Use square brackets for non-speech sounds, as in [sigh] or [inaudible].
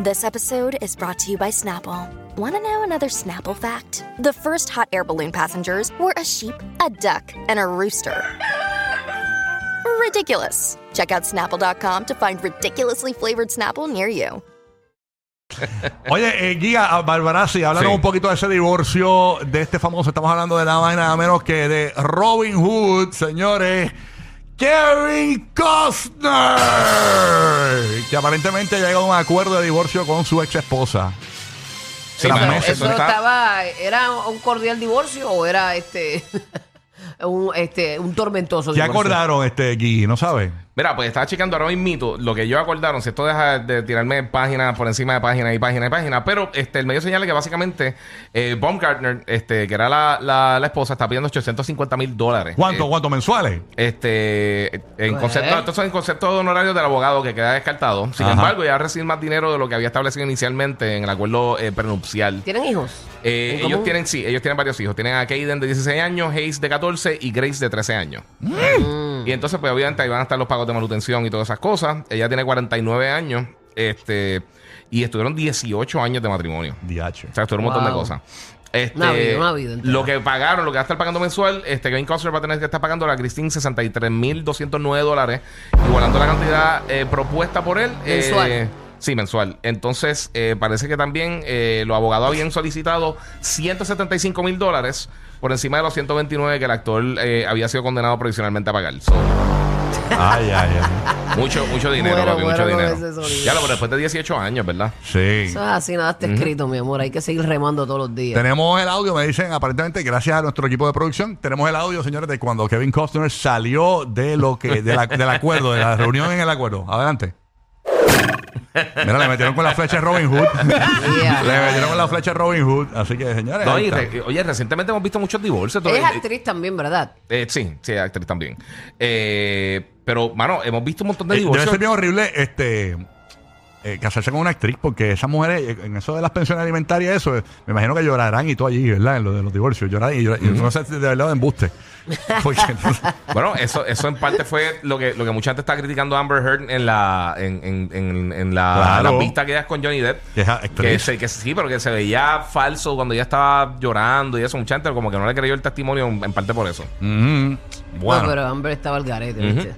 This episode is brought to you by Snapple. Want to know another Snapple fact? The first hot air balloon passengers were a sheep, a duck, and a rooster. Ridiculous. Check out snapple.com to find ridiculously flavored Snapple near you. [laughs] Oye, eh, Giga, ah, Barbarazzi, háblanos Sí. un poquito de ese divorcio de este famoso. Estamos hablando de nada más y nada menos que de Robin Hood, señores. Kevin Costner, que aparentemente ha llegado a un acuerdo de divorcio con su ex esposa. Sí, Tras meses. eso ¿Eso está- estaba, era un cordial divorcio o era este [laughs] un este un tormentoso ¿Qué divorcio? acordaron, este Gui? ¿No sabe? Mira, pues estaba checando ahora mismo lo que ellos acordaron. Si esto deja de tirarme páginas por encima de páginas y páginas y páginas. Pero este, el medio señala que básicamente eh, Baumgartner, este, que era la, la, la esposa, está pidiendo 850 mil dólares. ¿Cuánto? Eh, ¿Cuánto mensuales? Este, en Pues. concepto, estos son en concepto de honorarios del abogado que queda descartado. Sin Ajá. embargo, ya recibir más dinero de lo que había establecido inicialmente en el acuerdo eh, prenupcial. ¿Tienen hijos? Eh, ¿En ellos común? tienen, sí, ellos tienen varios hijos. Tienen a Kaden de 16 años, Hayes de 14 y Grace de 13 años. Mm. Y entonces, pues obviamente ahí van a estar los pagos de manutención y todas esas cosas. Ella tiene 49 años. Este, y estuvieron 18 años de matrimonio. DH. O sea, esto era un montón de cosas. Este, Una vida, una vida lo que pagaron, lo que va a estar pagando mensual, este Kevin Costner va a tener que estar pagando a la Christine 63.209 dólares, igualando la cantidad eh, propuesta por él. eh, Mensual. Sí, mensual. Entonces, eh, parece que también eh, los abogados habían solicitado 175 mil dólares por encima de los 129 que el actor eh, había sido condenado provisionalmente a pagar. So, Ay, ay, ay. mucho, mucho dinero, Muero, papi, mucho dinero. Ya lo, pero después de 18 años, ¿verdad? Sí. Eso es así, nada está escrito, mi amor. Hay que seguir remando todos los días. Tenemos el audio, me dicen, aparentemente, gracias a nuestro equipo de producción, tenemos el audio, señores, de cuando Kevin Costner salió de lo que, de la- del acuerdo, de la reunión en el acuerdo. Adelante. Mira, le metieron con la flecha de Robin Hood. [laughs] Yeah. le metieron con la flecha de Robin Hood. Así que, señores. No, y re- oye, recientemente hemos visto muchos divorcios. Es actriz también, ¿verdad? eh, sí, sí, es actriz también. Eh, pero, mano, hemos visto un montón de Eh, debe divorcios. ser bien horrible este eh, casarse con una actriz porque esas mujeres eh, en eso de las pensiones alimentarias eso eh, me imagino que llorarán y todo allí verdad en lo de los divorcios llorarán y, llorar- y no sé de verdad de embuste [laughs] porque Bueno, eso, eso en parte fue lo que, lo que mucha gente está criticando a Amber Heard en la, en, en, en, en la, Claro. la vista que ella es con Johnny Depp. que es Que, actriz se- que sí, pero que se veía falso cuando ella estaba llorando y eso. Mucha gente como que no le creyó el testimonio en, en parte por eso. Bueno No, pero Amber estaba al garete. ¿viste?